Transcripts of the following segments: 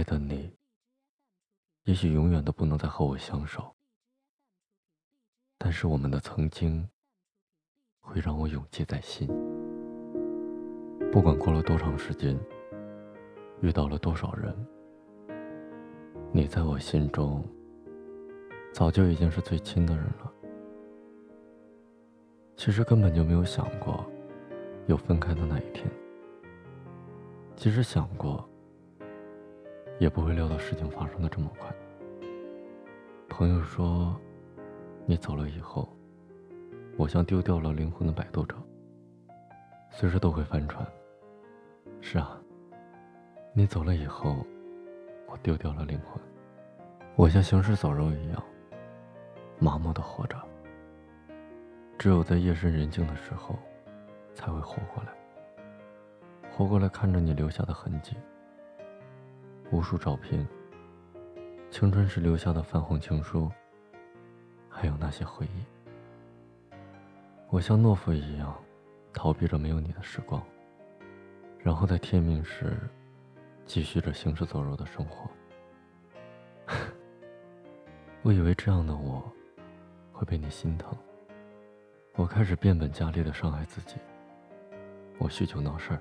爱的你，也许永远都不能再和我相守，但是我们的曾经会让我永记在心。不管过了多长时间，遇到了多少人，你在我心中早就已经是最亲的人了。其实根本就没有想过有分开的那一天。其实想过。也不会料到事情发生的这么快。朋友说，你走了以后，我像丢掉了灵魂的摆渡者，随时都会翻船。是啊，你走了以后，我丢掉了灵魂，我像行尸走肉一样，麻木的活着。只有在夜深人静的时候，才会活过来，活过来看着你留下的痕迹。无数照片，青春时留下的泛黄情书，还有那些回忆。我像懦夫一样，逃避着没有你的时光，然后在天明时，继续着行尸走肉的生活。我以为这样的我，会被你心疼。我开始变本加厉的伤害自己，我酗酒闹事儿，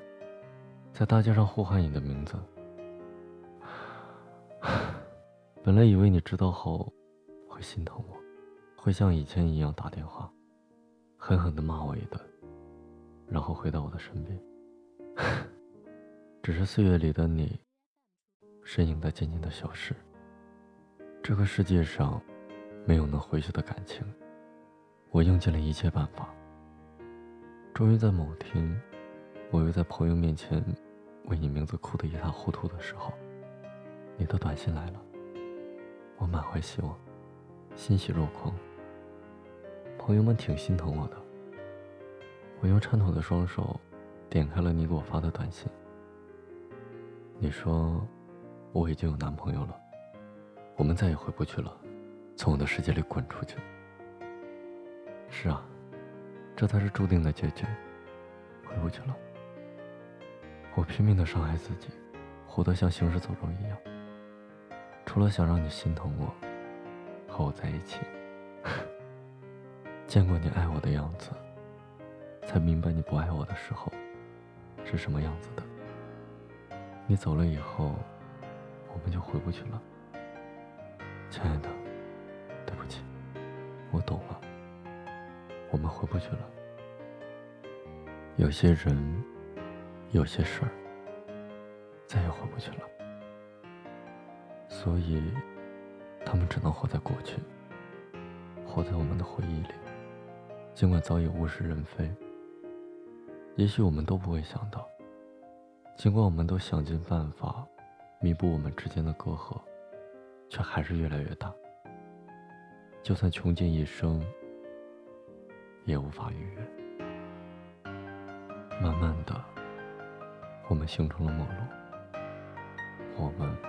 在大街上呼喊你的名字。本来以为你知道后，会心疼我，会像以前一样打电话，狠狠地骂我一顿，然后回到我的身边。只是岁月里的你，身影在渐渐的消失。这个世界上，没有能回去的感情。我用尽了一切办法，终于在某天，我又在朋友面前为你名字哭得一塌糊涂的时候，你的短信来了。我满怀希望，欣喜若狂。朋友们挺心疼我的，我用颤抖的双手点开了你给我发的短信。你说我已经有男朋友了，我们再也回不去了，从我的世界里滚出去。是啊，这才是注定的结局，回不去了。我拼命的伤害自己，活得像行尸走肉一样。除了想让你心疼我，和我在一起，见过你爱我的样子，才明白你不爱我的时候是什么样子的。你走了以后，我们就回不去了，亲爱的，对不起，我懂了，我们回不去了。有些人，有些事儿，再也回不去了。所以，他们只能活在过去，活在我们的回忆里。尽管早已物是人非，也许我们都不会想到，尽管我们都想尽办法弥补我们之间的隔阂，却还是越来越大。就算穷尽一生，也无法逾越。慢慢的，我们形成了陌路，我们。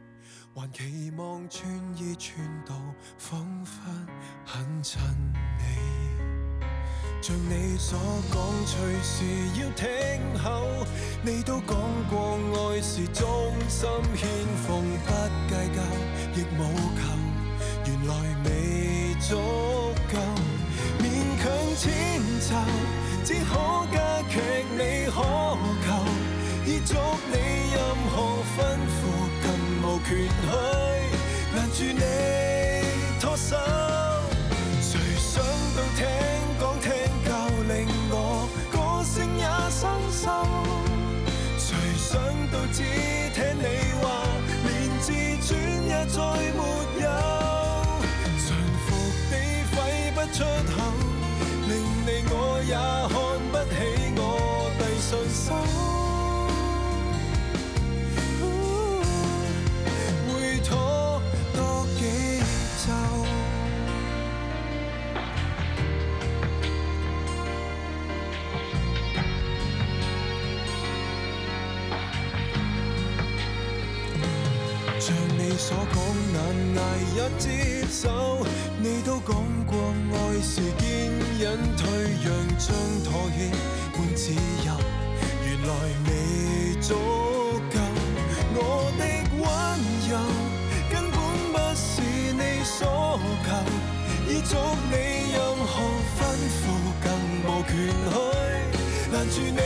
还期望穿衣穿到，仿佛很衬你。像你所讲，随时要听候。你都讲过爱是忠心谦奉，不计较，亦无求。原来未足。断去拦住你脱手，谁想到听讲听够令我个性也生锈，谁想到只听你话连自尊也再没有，驯服地废不出口，令你我也看不起我递信手。挨一接受，你都讲过爱是坚忍退让，将妥协换自由，原来未足够。我的温柔根本不是你所求，已足你任何吩咐，更无权去拦住。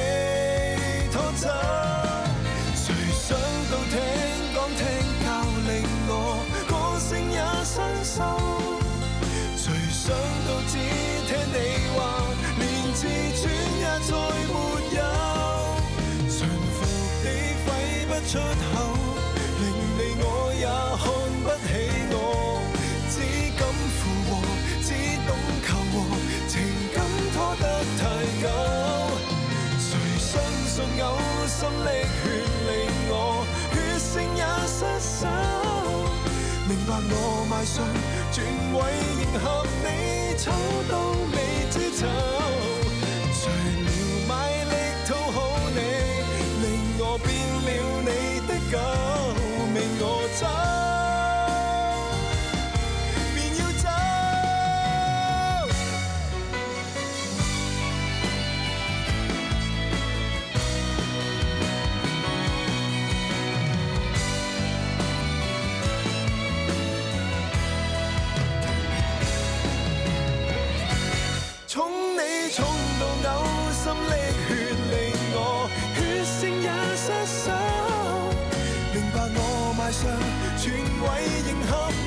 出口令你我也看不起我，只敢附和，只懂求和，情感拖得太久。谁相信呕心沥血令我血性也失守？明白我卖相，全为迎合你丑到未知丑。go. 为迎合。